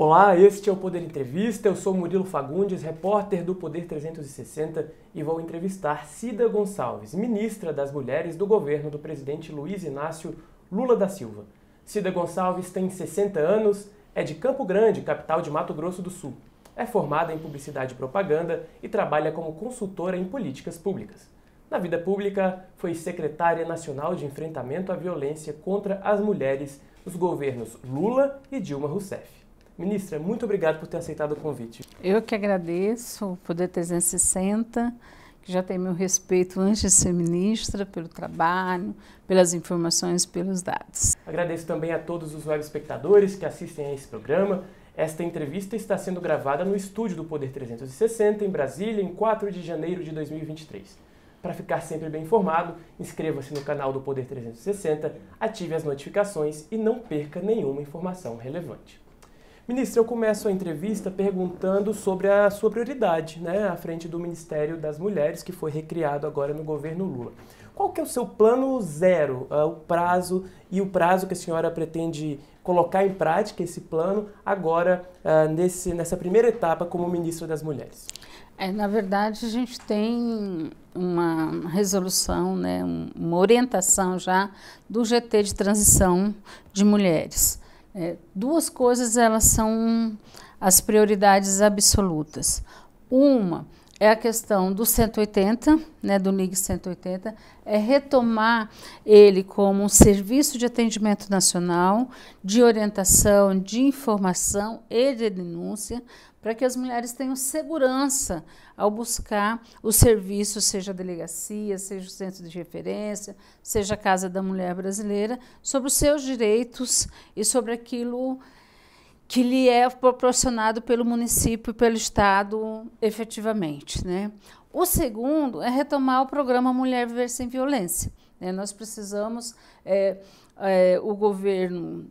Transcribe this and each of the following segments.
Olá, este é o Poder Entrevista. Eu sou Murilo Fagundes, repórter do Poder 360 e vou entrevistar Cida Gonçalves, ministra das Mulheres do governo do presidente Luiz Inácio Lula da Silva. Cida Gonçalves tem 60 anos, é de Campo Grande, capital de Mato Grosso do Sul. É formada em publicidade e propaganda e trabalha como consultora em políticas públicas. Na vida pública, foi secretária nacional de enfrentamento à violência contra as mulheres nos governos Lula e Dilma Rousseff. Ministra, muito obrigado por ter aceitado o convite. Eu que agradeço o Poder 360, que já tem meu respeito antes de ser ministra, pelo trabalho, pelas informações, pelos dados. Agradeço também a todos os web espectadores que assistem a esse programa. Esta entrevista está sendo gravada no estúdio do Poder 360, em Brasília, em 4 de janeiro de 2023. Para ficar sempre bem informado, inscreva-se no canal do Poder 360, ative as notificações e não perca nenhuma informação relevante. Ministro, eu começo a entrevista perguntando sobre a sua prioridade, né, à frente do Ministério das Mulheres, que foi recriado agora no governo Lula. Qual que é o seu plano zero, uh, o prazo e o prazo que a senhora pretende colocar em prática esse plano agora uh, nesse, nessa primeira etapa como ministra das Mulheres? É, na verdade, a gente tem uma resolução, né, uma orientação já do GT de transição de mulheres. É, duas coisas elas são as prioridades absolutas. Uma é a questão do 180, né, do NIG 180, é retomar ele como um serviço de atendimento nacional, de orientação, de informação e de denúncia, para que as mulheres tenham segurança ao buscar o serviço, seja a delegacia, seja o centro de referência, seja a Casa da Mulher Brasileira, sobre os seus direitos e sobre aquilo que lhe é proporcionado pelo município e pelo Estado efetivamente. Né? O segundo é retomar o programa Mulher Viver Sem Violência. Né? Nós precisamos, é, é, o governo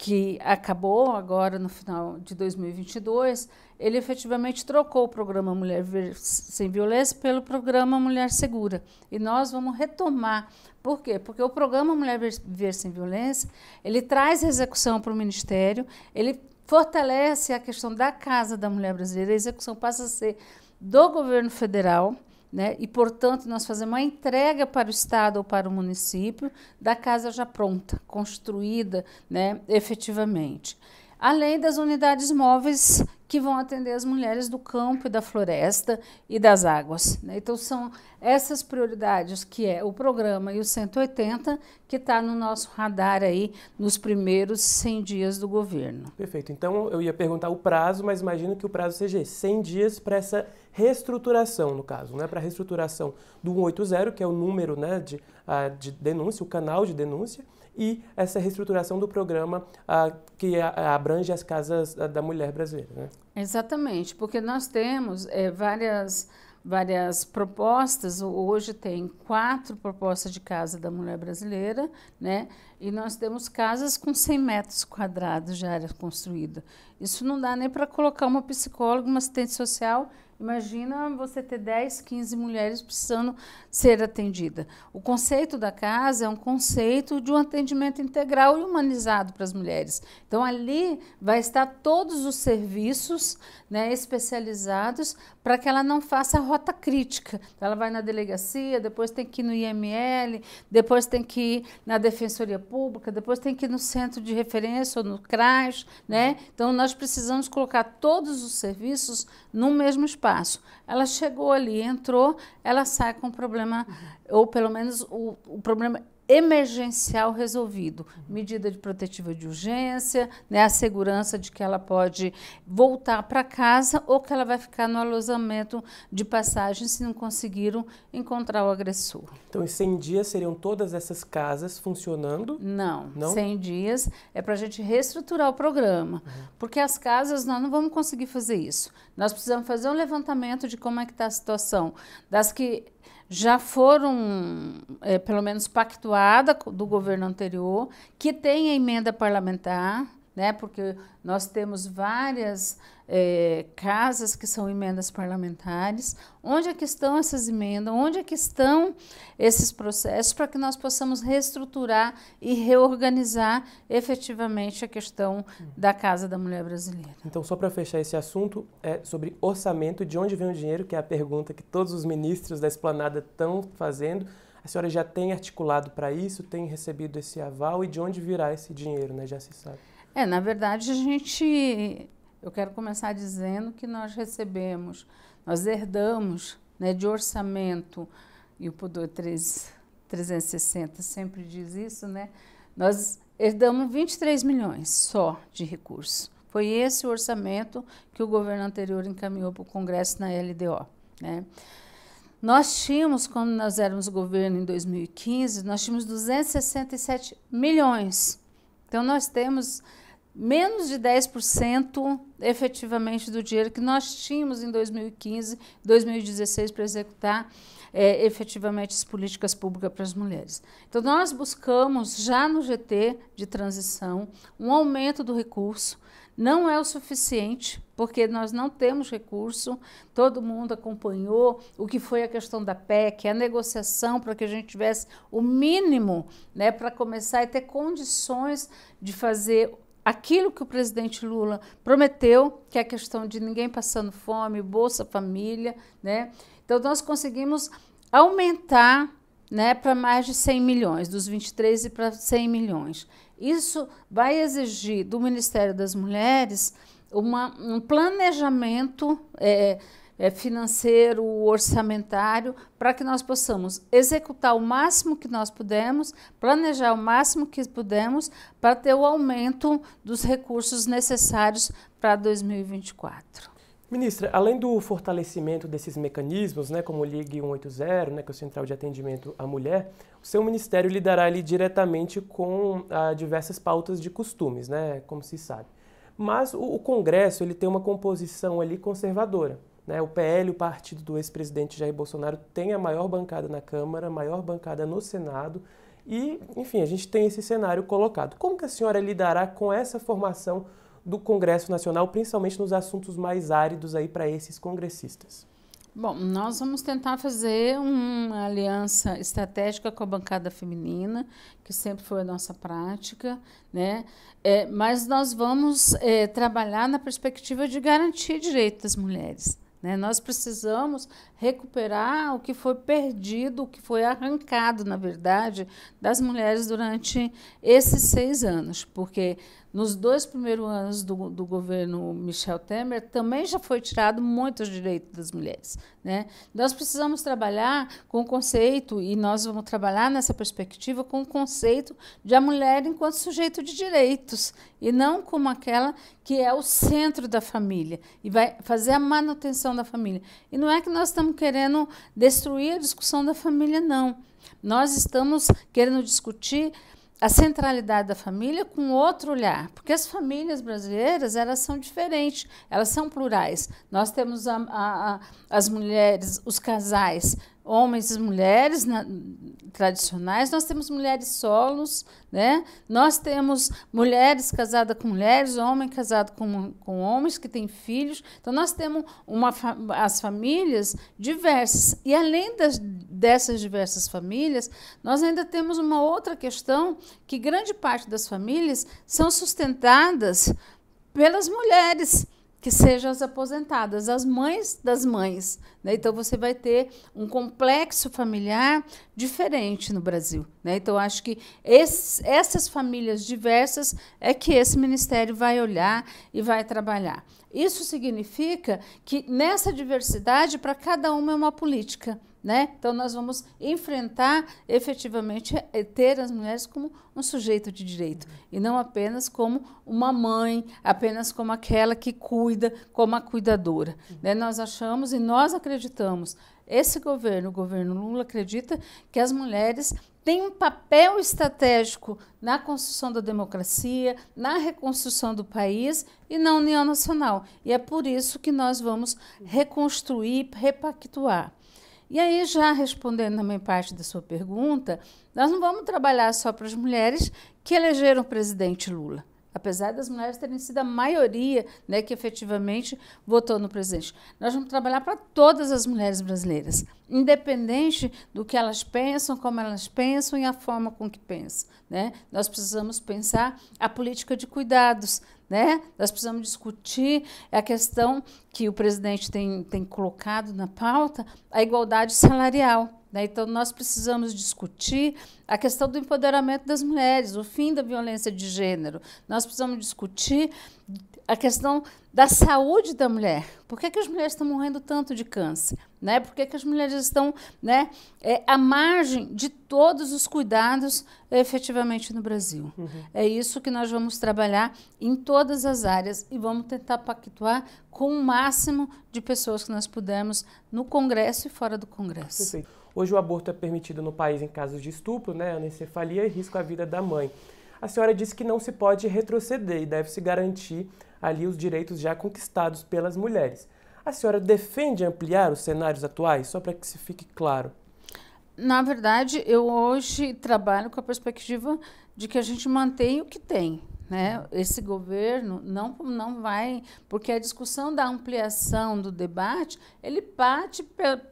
que acabou agora no final de 2022, ele efetivamente trocou o programa Mulher Sem Violência pelo programa Mulher Segura. E nós vamos retomar. Por quê? Porque o programa Mulher Viver Sem Violência, ele traz execução para o Ministério, ele fortalece a questão da Casa da Mulher Brasileira, a execução passa a ser do governo federal, né? E, portanto, nós fazemos uma entrega para o Estado ou para o município da casa já pronta, construída né, efetivamente. Além das unidades móveis que vão atender as mulheres do campo e da floresta e das águas. Né? Então, são essas prioridades que é o programa e o 180 que está no nosso radar aí nos primeiros 100 dias do governo. Perfeito. Então, eu ia perguntar o prazo, mas imagino que o prazo seja 100 dias para essa reestruturação, no caso, né? para a reestruturação do 180, que é o número né, de, a, de denúncia, o canal de denúncia, e essa reestruturação do programa a, que abrange as casas da mulher brasileira. Né? Exatamente, porque nós temos é, várias várias propostas. Hoje tem quatro propostas de casa da mulher brasileira, né? E nós temos casas com 100 metros quadrados de área construída. Isso não dá nem para colocar uma psicóloga, uma assistente social Imagina você ter 10, 15 mulheres precisando ser atendida. O conceito da casa é um conceito de um atendimento integral e humanizado para as mulheres. Então, ali vai estar todos os serviços né, especializados para que ela não faça a rota crítica. Ela vai na delegacia, depois tem que ir no IML, depois tem que ir na Defensoria Pública, depois tem que ir no centro de referência ou no CRAS. Né? Então, nós precisamos colocar todos os serviços no mesmo espaço. Ela chegou ali, entrou, ela sai com o problema, ou pelo menos o, o problema emergencial resolvido. Medida de protetiva de urgência, né, a segurança de que ela pode voltar para casa ou que ela vai ficar no alojamento de passagem se não conseguiram encontrar o agressor. Então, em 100 dias seriam todas essas casas funcionando? Não, não? 100 dias é para a gente reestruturar o programa, uhum. porque as casas nós não vamos conseguir fazer isso. Nós precisamos fazer um levantamento de como é que está a situação das que já foram, é, pelo menos, pactuada do governo anterior, que tem a emenda parlamentar, né? porque nós temos várias é, casas que são emendas parlamentares. Onde é que estão essas emendas? Onde é que estão esses processos para que nós possamos reestruturar e reorganizar efetivamente a questão da Casa da Mulher Brasileira? Então, só para fechar esse assunto, é sobre orçamento, de onde vem o dinheiro, que é a pergunta que todos os ministros da esplanada estão fazendo. A senhora já tem articulado para isso, tem recebido esse aval e de onde virá esse dinheiro, né? Já se sabe. É, na verdade, a gente. Eu quero começar dizendo que nós recebemos, nós herdamos né, de orçamento, e o Pudor 360 sempre diz isso, né? Nós herdamos 23 milhões só de recursos. Foi esse o orçamento que o governo anterior encaminhou para o Congresso na LDO. Né? Nós tínhamos, quando nós éramos governo em 2015, nós tínhamos 267 milhões. Então, nós temos menos de 10% efetivamente do dinheiro que nós tínhamos em 2015, 2016 para executar é, efetivamente as políticas públicas para as mulheres. Então, nós buscamos já no GT de transição um aumento do recurso. Não é o suficiente, porque nós não temos recurso. Todo mundo acompanhou o que foi a questão da PEC, a negociação para que a gente tivesse o mínimo né, para começar e ter condições de fazer aquilo que o presidente Lula prometeu, que é a questão de ninguém passando fome, Bolsa Família, né? Então nós conseguimos aumentar, né, para mais de 100 milhões, dos 23 e para 100 milhões. Isso vai exigir do Ministério das Mulheres uma, um planejamento é, é, financeiro, orçamentário, para que nós possamos executar o máximo que nós pudermos, planejar o máximo que pudermos, para ter o aumento dos recursos necessários para 2024. Ministra, além do fortalecimento desses mecanismos, né, como o Ligue 180, né, que é o Central de Atendimento à Mulher, o seu ministério lidará ali diretamente com ah, diversas pautas de costumes, né, como se sabe. Mas o, o Congresso ele tem uma composição ali conservadora. Né? O PL, o partido do ex-presidente Jair Bolsonaro, tem a maior bancada na Câmara, a maior bancada no Senado. E, enfim, a gente tem esse cenário colocado. Como que a senhora lidará com essa formação do Congresso Nacional, principalmente nos assuntos mais áridos aí para esses congressistas? Bom, nós vamos tentar fazer uma aliança estratégica com a bancada feminina, que sempre foi a nossa prática, né? É, mas nós vamos é, trabalhar na perspectiva de garantir direitos das mulheres. Né? Nós precisamos recuperar o que foi perdido, o que foi arrancado, na verdade, das mulheres durante esses seis anos, porque nos dois primeiros anos do, do governo Michel Temer também já foi tirado muitos direitos das mulheres. Né? Nós precisamos trabalhar com o conceito, e nós vamos trabalhar nessa perspectiva com o conceito de a mulher enquanto sujeito de direitos, e não como aquela que é o centro da família e vai fazer a manutenção da família. E não é que nós estamos querendo destruir a discussão da família, não. Nós estamos querendo discutir a centralidade da família com outro olhar, porque as famílias brasileiras elas são diferentes, elas são plurais. Nós temos a, a, a, as mulheres, os casais homens e mulheres na, tradicionais, nós temos mulheres solos, né? nós temos mulheres casadas com mulheres, homem casado com, com homens que têm filhos. Então, nós temos uma, as famílias diversas. E, além das, dessas diversas famílias, nós ainda temos uma outra questão, que grande parte das famílias são sustentadas pelas mulheres que sejam as aposentadas, as mães das mães. Né? Então, você vai ter um complexo familiar diferente no Brasil. Né? Então, acho que essas famílias diversas é que esse ministério vai olhar e vai trabalhar. Isso significa que nessa diversidade, para cada uma é uma política. Né? Então, nós vamos enfrentar efetivamente eh, ter as mulheres como um sujeito de direito e não apenas como uma mãe, apenas como aquela que cuida, como a cuidadora. Né? Nós achamos e nós acreditamos, esse governo, o governo Lula, acredita que as mulheres têm um papel estratégico na construção da democracia, na reconstrução do país e na União Nacional. E é por isso que nós vamos reconstruir, repactuar. E aí, já respondendo também parte da sua pergunta, nós não vamos trabalhar só para as mulheres que elegeram o presidente Lula. apesar das mulheres terem sido a maioria né, que efetivamente votou no presidente. Nós vamos trabalhar para todas as mulheres brasileiras, independente do que elas pensam, como elas pensam e a forma com que pensam. Né? Nós precisamos pensar a política de cuidados, né? Nós precisamos discutir a questão que o presidente tem, tem colocado na pauta, a igualdade salarial. Né? Então, nós precisamos discutir a questão do empoderamento das mulheres, o fim da violência de gênero. Nós precisamos discutir a questão da saúde da mulher. Por que, que as mulheres estão morrendo tanto de câncer? Né? Por que, que as mulheres estão né, é, à margem de todos os cuidados efetivamente no Brasil? Uhum. É isso que nós vamos trabalhar em todas as áreas e vamos tentar pactuar com o máximo de pessoas que nós pudermos no Congresso e fora do Congresso. Perfeito. Hoje o aborto é permitido no país em casos de estupro, né, anencefalia e risco à vida da mãe. A senhora disse que não se pode retroceder e deve se garantir ali os direitos já conquistados pelas mulheres. A senhora defende ampliar os cenários atuais, só para que se fique claro? Na verdade, eu hoje trabalho com a perspectiva de que a gente mantém o que tem. Né? Esse governo não, não vai, porque a discussão da ampliação do debate, ele parte pela,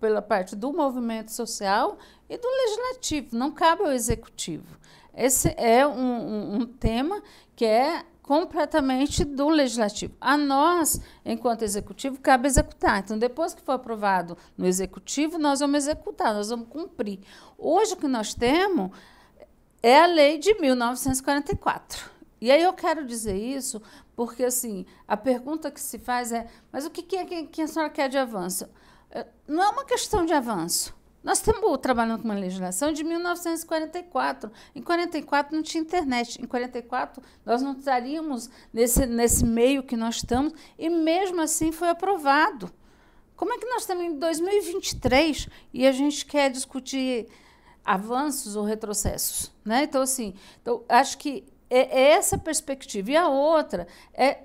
pela parte do movimento social e do legislativo, não cabe ao executivo. Esse é um, um, um tema que é completamente do legislativo. A nós, enquanto executivo, cabe executar. Então, depois que for aprovado no executivo, nós vamos executar, nós vamos cumprir. Hoje, o que nós temos é a lei de 1944. E aí eu quero dizer isso porque, assim, a pergunta que se faz é: mas o que, é que a senhora quer de avanço? É, não é uma questão de avanço. Nós estamos trabalhando com uma legislação de 1944. Em 44 não tinha internet. Em 44 nós não estaríamos nesse, nesse meio que nós estamos e mesmo assim foi aprovado. Como é que nós estamos em 2023 e a gente quer discutir avanços ou retrocessos? Né? Então, assim, então, acho que é, é essa perspectiva. E a outra é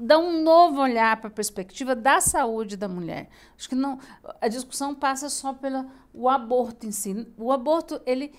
dá um novo olhar para a perspectiva da saúde da mulher. Acho que não, a discussão passa só pelo o aborto em si. O aborto ele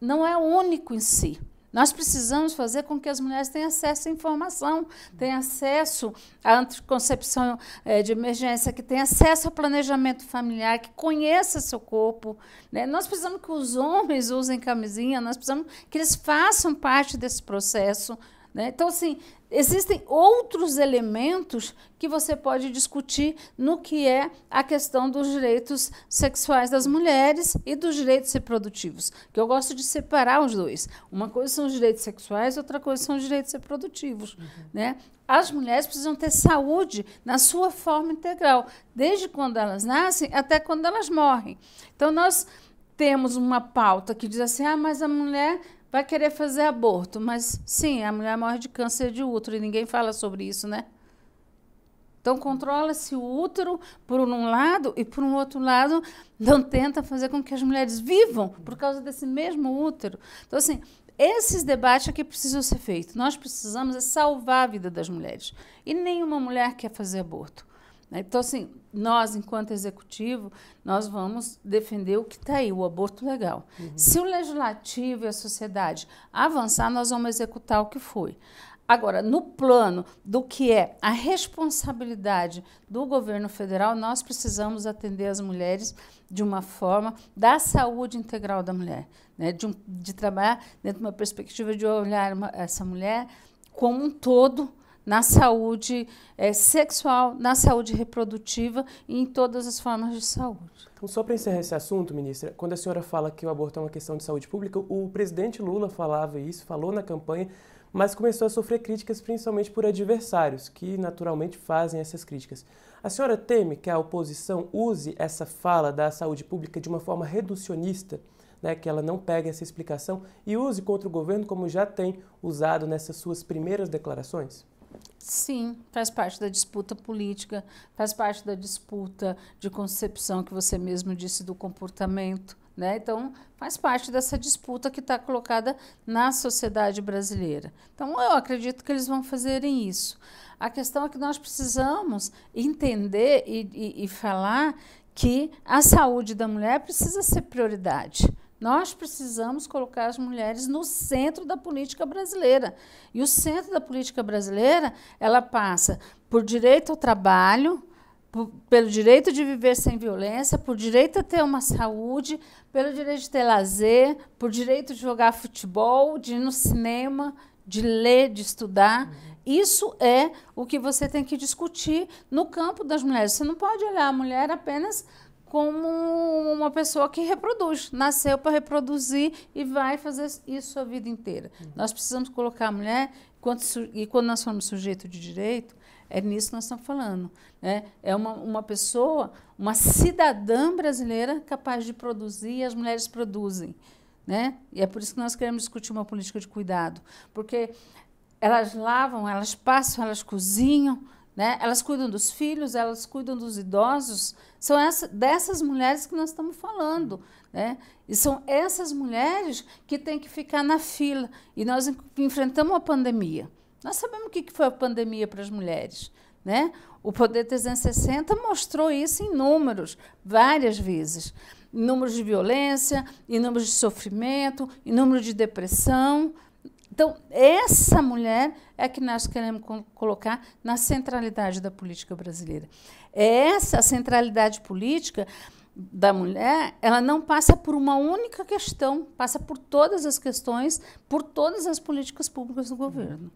não é único em si. Nós precisamos fazer com que as mulheres tenham acesso à informação, tenham acesso à anticoncepção é, de emergência, que tenham acesso ao planejamento familiar, que conheça seu corpo. Né? Nós precisamos que os homens usem camisinha, nós precisamos que eles façam parte desse processo. Né? Então, assim, existem outros elementos que você pode discutir no que é a questão dos direitos sexuais das mulheres e dos direitos reprodutivos, que eu gosto de separar os dois. Uma coisa são os direitos sexuais, outra coisa são os direitos reprodutivos. Uhum. Né? As mulheres precisam ter saúde na sua forma integral, desde quando elas nascem até quando elas morrem. Então, nós temos uma pauta que diz assim: ah, mas a mulher vai querer fazer aborto. Mas sim, a mulher morre de câncer de útero e ninguém fala sobre isso, né? Então controla-se o útero por um lado e por um outro lado não tenta fazer com que as mulheres vivam por causa desse mesmo útero. Então assim, esses debates aqui precisam ser feitos. Nós precisamos é salvar a vida das mulheres. E nenhuma mulher quer fazer aborto. Né? Então, assim, nós, enquanto executivo, nós vamos defender o que está aí, o aborto legal. Uhum. Se o legislativo e a sociedade avançar, nós vamos executar o que foi. Agora, no plano do que é a responsabilidade do governo federal, nós precisamos atender as mulheres de uma forma da saúde integral da mulher, né? de, um, de trabalhar dentro de uma perspectiva de olhar uma, essa mulher como um todo na saúde é, sexual, na saúde reprodutiva e em todas as formas de saúde. Então, só para encerrar esse assunto, ministra, quando a senhora fala que o aborto é uma questão de saúde pública, o presidente Lula falava isso, falou na campanha, mas começou a sofrer críticas principalmente por adversários, que naturalmente fazem essas críticas. A senhora teme que a oposição use essa fala da saúde pública de uma forma reducionista? Né, que ela não pegue essa explicação e use contra o governo como já tem usado nessas suas primeiras declarações? Sim, faz parte da disputa política, faz parte da disputa de concepção que você mesmo disse do comportamento. Né? Então, faz parte dessa disputa que está colocada na sociedade brasileira. Então, eu acredito que eles vão fazerem isso. A questão é que nós precisamos entender e, e, e falar que a saúde da mulher precisa ser prioridade. Nós precisamos colocar as mulheres no centro da política brasileira. E o centro da política brasileira, ela passa por direito ao trabalho, por, pelo direito de viver sem violência, por direito a ter uma saúde, pelo direito de ter lazer, por direito de jogar futebol, de ir no cinema, de ler, de estudar. Isso é o que você tem que discutir no campo das mulheres. Você não pode olhar a mulher apenas como uma pessoa que reproduz, nasceu para reproduzir e vai fazer isso a vida inteira. Uhum. Nós precisamos colocar a mulher, quando, e quando nós somos sujeito de direito, é nisso que nós estamos falando. Né? É uma, uma pessoa, uma cidadã brasileira capaz de produzir e as mulheres produzem. Né? E é por isso que nós queremos discutir uma política de cuidado, porque elas lavam, elas passam, elas cozinham, né? Elas cuidam dos filhos, elas cuidam dos idosos. São essa, dessas mulheres que nós estamos falando. Né? E são essas mulheres que têm que ficar na fila. E nós enfrentamos a pandemia. Nós sabemos o que foi a pandemia para as mulheres. Né? O Poder 360 mostrou isso em números, várias vezes. Em números de violência, em números de sofrimento, em número de depressão. Então, essa mulher é que nós queremos colocar na centralidade da política brasileira. Essa centralidade política da mulher, ela não passa por uma única questão, passa por todas as questões, por todas as políticas públicas do governo.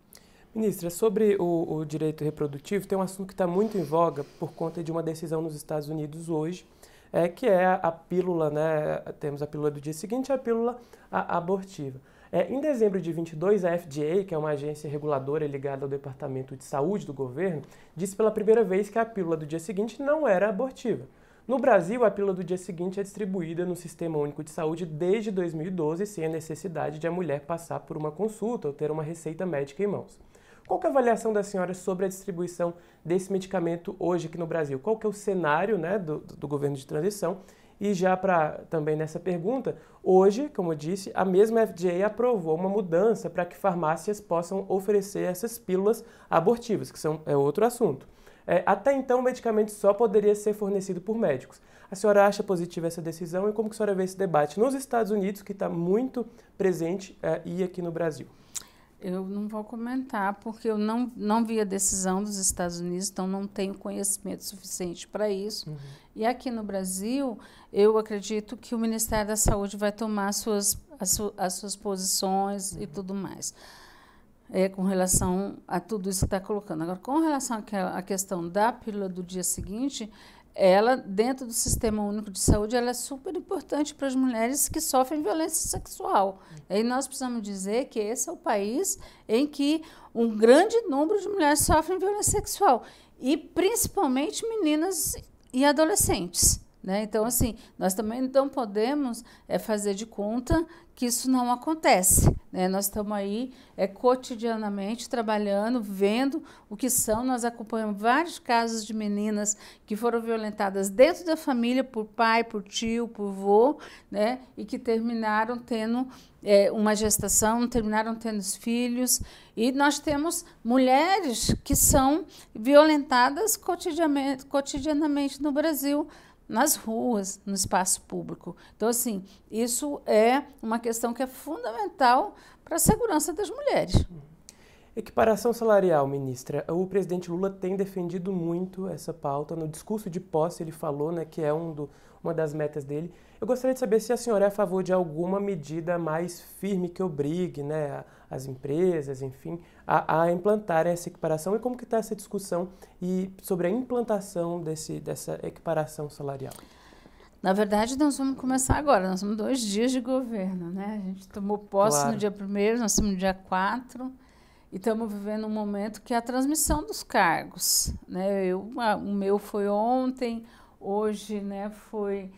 Ministra, sobre o, o direito reprodutivo, tem um assunto que está muito em voga por conta de uma decisão nos Estados Unidos hoje, é, que é a, pílula, né? Temos a pílula do dia seguinte a pílula abortiva. É, em dezembro de 22, a FDA, que é uma agência reguladora ligada ao Departamento de Saúde do governo, disse pela primeira vez que a pílula do dia seguinte não era abortiva. No Brasil, a pílula do dia seguinte é distribuída no Sistema Único de Saúde desde 2012, sem a necessidade de a mulher passar por uma consulta ou ter uma receita médica em mãos. Qual é a avaliação da senhora sobre a distribuição desse medicamento hoje aqui no Brasil? Qual é o cenário né, do, do governo de transição e já para também nessa pergunta, hoje, como eu disse, a mesma FDA aprovou uma mudança para que farmácias possam oferecer essas pílulas abortivas, que são, é outro assunto. É, até então, o medicamento só poderia ser fornecido por médicos. A senhora acha positiva essa decisão e como que a senhora vê esse debate nos Estados Unidos, que está muito presente, é, e aqui no Brasil? Eu não vou comentar, porque eu não, não vi a decisão dos Estados Unidos, então não tenho conhecimento suficiente para isso. Uhum. E aqui no Brasil, eu acredito que o Ministério da Saúde vai tomar as suas, as, su, as suas posições uhum. e tudo mais. É, com relação a tudo isso que está colocando. Agora, com relação à questão da pílula do dia seguinte, ela, dentro do Sistema Único de Saúde, ela é super importante para as mulheres que sofrem violência sexual. E nós precisamos dizer que esse é o país em que um grande número de mulheres sofrem violência sexual, e principalmente meninas e adolescentes. Né? Então, assim, nós também não podemos é, fazer de conta que isso não acontece. Né? Nós estamos aí é, cotidianamente trabalhando, vendo o que são. Nós acompanhamos vários casos de meninas que foram violentadas dentro da família por pai, por tio, por vô, né? e que terminaram tendo é, uma gestação, terminaram tendo filhos. E nós temos mulheres que são violentadas cotidianamente, cotidianamente no Brasil nas ruas, no espaço público. Então, assim, isso é uma questão que é fundamental para a segurança das mulheres. Equiparação salarial, ministra. O presidente Lula tem defendido muito essa pauta. No discurso de posse, ele falou né, que é um do, uma das metas dele. Eu gostaria de saber se a senhora é a favor de alguma medida mais firme que obrigue né, as empresas, enfim, a, a implantar essa equiparação e como que está essa discussão e sobre a implantação desse, dessa equiparação salarial. Na verdade, nós vamos começar agora. Nós temos dois dias de governo, né? A gente tomou posse claro. no dia 1 nós estamos no dia 4 e estamos vivendo um momento que é a transmissão dos cargos. Né? Eu, o meu foi ontem, hoje né, foi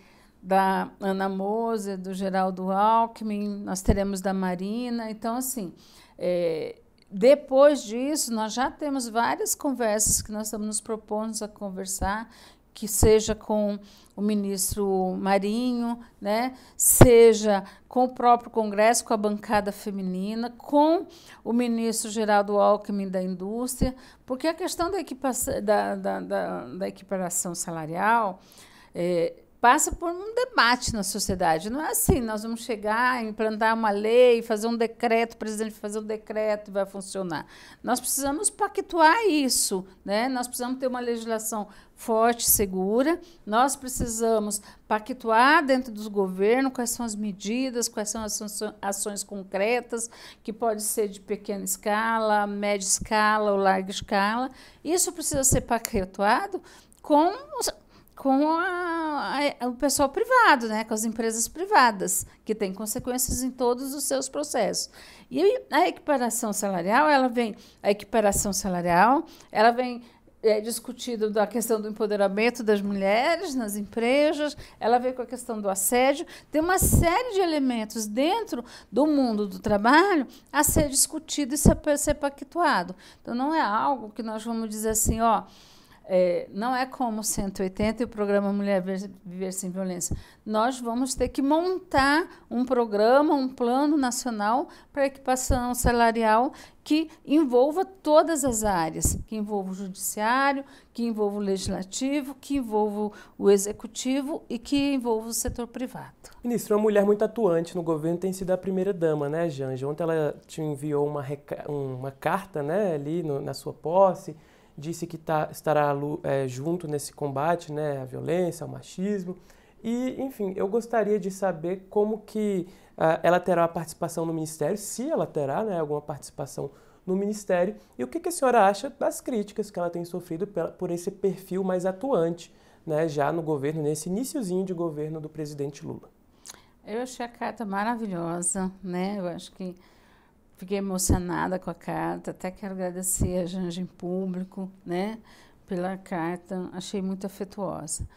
da Ana Moser, do Geraldo Alckmin, nós teremos da Marina. Então, assim, é, depois disso, nós já temos várias conversas que nós estamos nos propondo a conversar, que seja com o ministro Marinho, né, seja com o próprio Congresso, com a bancada feminina, com o ministro Geraldo Alckmin da Indústria, porque a questão da, equipa da, da, da, da equiparação salarial, é, passa por um debate na sociedade. Não é assim, nós vamos chegar, implantar uma lei, fazer um decreto, o presidente fazer um decreto e vai funcionar. Nós precisamos pactuar isso, né? Nós precisamos ter uma legislação forte, segura. Nós precisamos pactuar dentro dos governos quais são as medidas, quais são as ações concretas, que pode ser de pequena escala, média escala ou larga escala. Isso precisa ser pactuado com com a, a, o pessoal privado, né, com as empresas privadas, que tem consequências em todos os seus processos. E a equiparação salarial, ela vem, a equiparação salarial, ela vem é, discutido da questão do empoderamento das mulheres nas empresas, ela vem com a questão do assédio, tem uma série de elementos dentro do mundo do trabalho a ser discutido e ser, ser pactuado. Então, não é algo que nós vamos dizer assim, ó, é, não é como 180 e o programa Mulher Viver Sem Violência. Nós vamos ter que montar um programa, um plano nacional para equipação salarial que envolva todas as áreas, que envolva o judiciário, que envolva o legislativo, que envolva o executivo e que envolva o setor privado. Ministro, uma mulher muito atuante no governo tem sido a primeira-dama, né, Janja? Ontem ela te enviou uma, uma carta né, ali no, na sua posse, disse que tá, estará é, junto nesse combate né, à violência, ao machismo. E, enfim, eu gostaria de saber como que uh, ela terá participação no Ministério, se ela terá né, alguma participação no Ministério, e o que, que a senhora acha das críticas que ela tem sofrido por esse perfil mais atuante né, já no governo, nesse iníciozinho de governo do presidente Lula. Eu achei a carta maravilhosa, né? Eu acho que Fiquei emocionada com a carta, até quero agradecer a Janja em público, né, pela carta, achei muito afetuosa.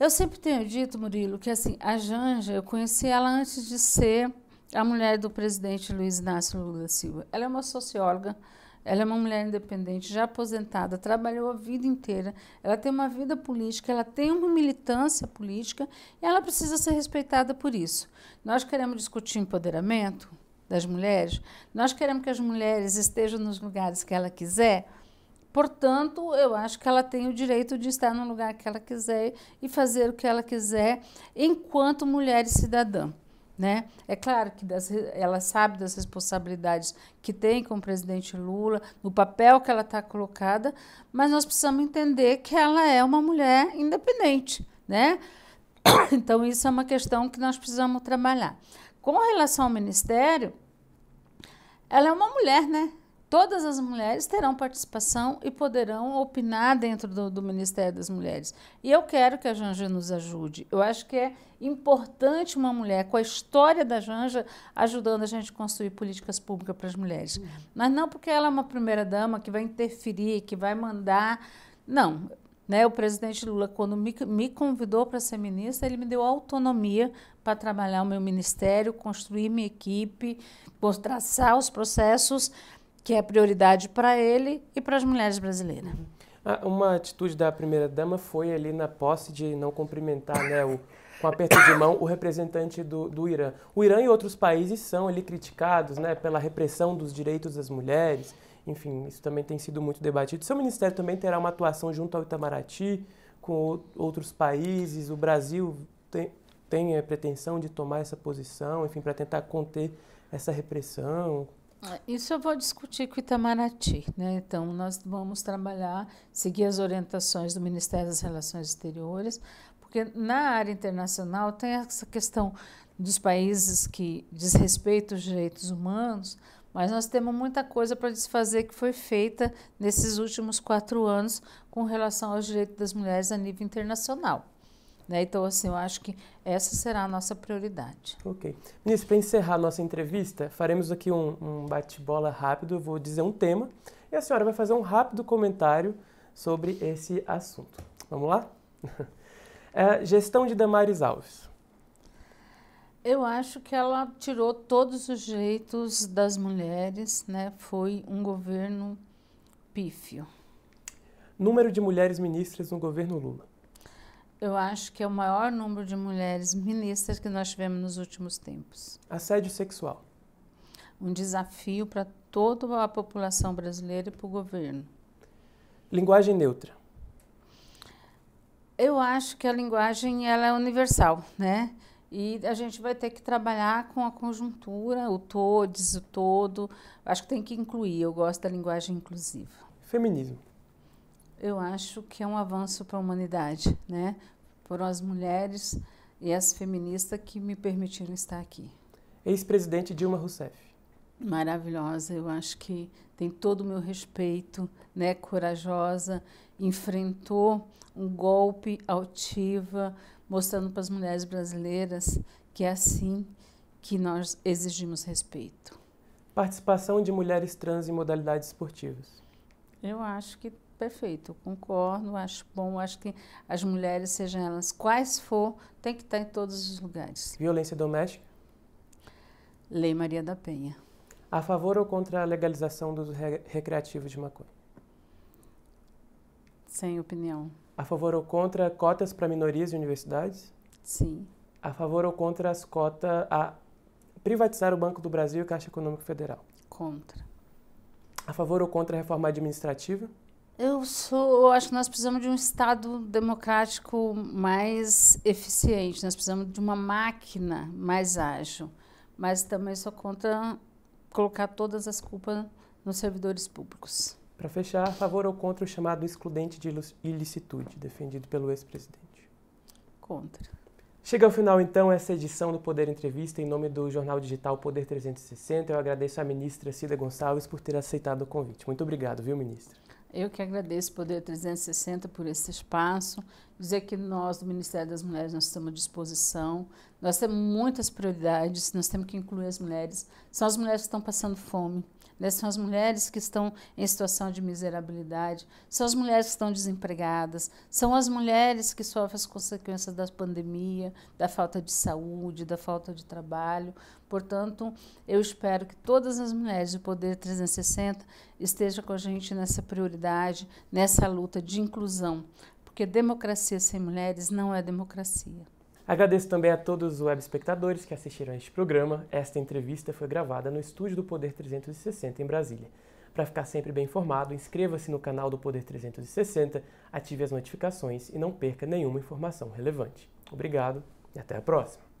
Eu sempre tenho dito, Murilo, que assim, a Janja, eu conheci ela antes de ser a mulher do presidente Luiz Inácio Lula da Silva. Ela é uma socióloga, ela é uma mulher independente, já aposentada, trabalhou a vida inteira, ela tem uma vida política, ela tem uma militância política e ela precisa ser respeitada por isso. Nós queremos discutir empoderamento? Das mulheres, nós queremos que as mulheres estejam nos lugares que ela quiser. Portanto, eu acho que ela tem o direito de estar no lugar que ela quiser e fazer o que ela quiser enquanto mulher e cidadã. Né? É claro que das, ela sabe das responsabilidades que tem com o presidente Lula, no papel que ela está colocada, mas nós precisamos entender que ela é uma mulher independente. Né? Então, isso é uma questão que nós precisamos trabalhar. Com relação ao ministério, ela é uma mulher, né? Todas as mulheres terão participação e poderão opinar dentro do, do, Ministério das Mulheres. E eu quero que a Janja nos ajude. Eu acho que é importante uma mulher com a história da Janja ajudando a gente a construir políticas públicas para as mulheres. Uhum. Mas não porque ela é uma primeira-dama que vai interferir, que vai mandar. Não, né, o presidente Lula, quando me, me convidou para ser ministra, ele me deu autonomia para trabalhar o meu ministério, construir minha equipe, traçar os processos que é prioridade para ele e para as mulheres brasileiras. Ah, uma atitude da primeira-dama foi ali na posse de não cumprimentar né, o, com aperto de mão o representante do, do Irã. O Irã e outros países são ali criticados né, pela repressão dos direitos das mulheres enfim, isso também tem sido muito debatido. Seu ministério também terá uma atuação junto ao Itamaraty, com outros países. O Brasil tem, tem a pretensão de tomar essa posição, enfim, para tentar conter essa repressão. Ah, isso eu vou discutir com o Itamaraty. Né? Então, nós vamos trabalhar, seguir as orientações do Ministério das Relações Exteriores, porque na área internacional tem essa questão dos países que desrespeitam os direitos humanos, mas nós temos muita coisa para desfazer que foi feita nesses últimos quatro anos com relação aos direitos das mulheres a nível internacional. Né? Então, assim, eu acho que essa será a nossa prioridade. Ok. Ministro, para encerrar a nossa entrevista, faremos aqui um, um bate-bola rápido. Eu vou dizer um tema e a senhora vai fazer um rápido comentário sobre esse assunto. Vamos lá? É, gestão de Damares Alves. Eu acho que ela tirou todos os direitos das mulheres, né? Foi um governo pífio. Número de mulheres ministras no governo Lula. Eu acho que é o maior número de mulheres ministras que nós tivemos nos últimos tempos. Assédio sexual. Um desafio para toda a população brasileira e para o governo. Linguagem neutra. Eu acho que a linguagem ela é universal, né? E a gente vai ter que trabalhar com a conjuntura, o todes, o todo. Acho que tem que incluir. Eu gosto da linguagem inclusiva. Feminismo. Eu acho que é um avanço para a humanidade, né? Foram as mulheres e as feministas que me permitiram estar aqui. Ex-presidente Dilma Rousseff. Maravilhosa, eu acho que tem todo o meu respeito, né? Corajosa, enfrentou um golpe altiva, mostrando para as mulheres brasileiras que é assim que nós exigimos respeito. Participação de mulheres trans em modalidades esportivas. Eu acho que perfeito, concordo, acho bom, acho que as mulheres, sejam elas quais for, tem que estar em todos os lugares. Violência doméstica. Lei Maria da Penha. A favor ou contra a legalização dos recreativos de maconha? Sem opinião. A favor ou contra cotas para minorias e universidades? Sim. A favor ou contra as cotas a privatizar o Banco do Brasil e a Caixa Econômica Federal? Contra. A favor ou contra a reforma administrativa? Eu sou, eu acho que nós precisamos de um Estado democrático mais eficiente. Nós precisamos de uma máquina mais ágil. Mas também sou contra colocar todas as culpas nos servidores públicos. Para fechar, a favor ou contra o chamado excludente de ilicitude, defendido pelo ex-presidente? Contra. Chega ao final, então, essa edição do Poder Entrevista. Em nome do jornal digital Poder 360, eu agradeço à ministra Cida Gonçalves por ter aceitado o convite. Muito obrigado, viu, ministra? Eu que agradeço o Poder 360 por esse espaço, dizer que nós do Ministério das Mulheres nós estamos à disposição. Nós temos muitas prioridades, nós temos que incluir as mulheres. São as mulheres que estão passando fome, né? são as mulheres que estão em situação de miserabilidade, são as mulheres que estão desempregadas, são as mulheres que sofrem as consequências da pandemia, da falta de saúde, da falta de trabalho. Portanto, eu espero que todas as mulheres do Poder 360 estejam com a gente nessa prioridade, nessa luta de inclusão, porque democracia sem mulheres não é democracia. Agradeço também a todos os web espectadores que assistiram a este programa. Esta entrevista foi gravada no estúdio do Poder 360 em Brasília. Para ficar sempre bem informado, inscreva-se no canal do Poder 360, ative as notificações e não perca nenhuma informação relevante. Obrigado e até a próxima!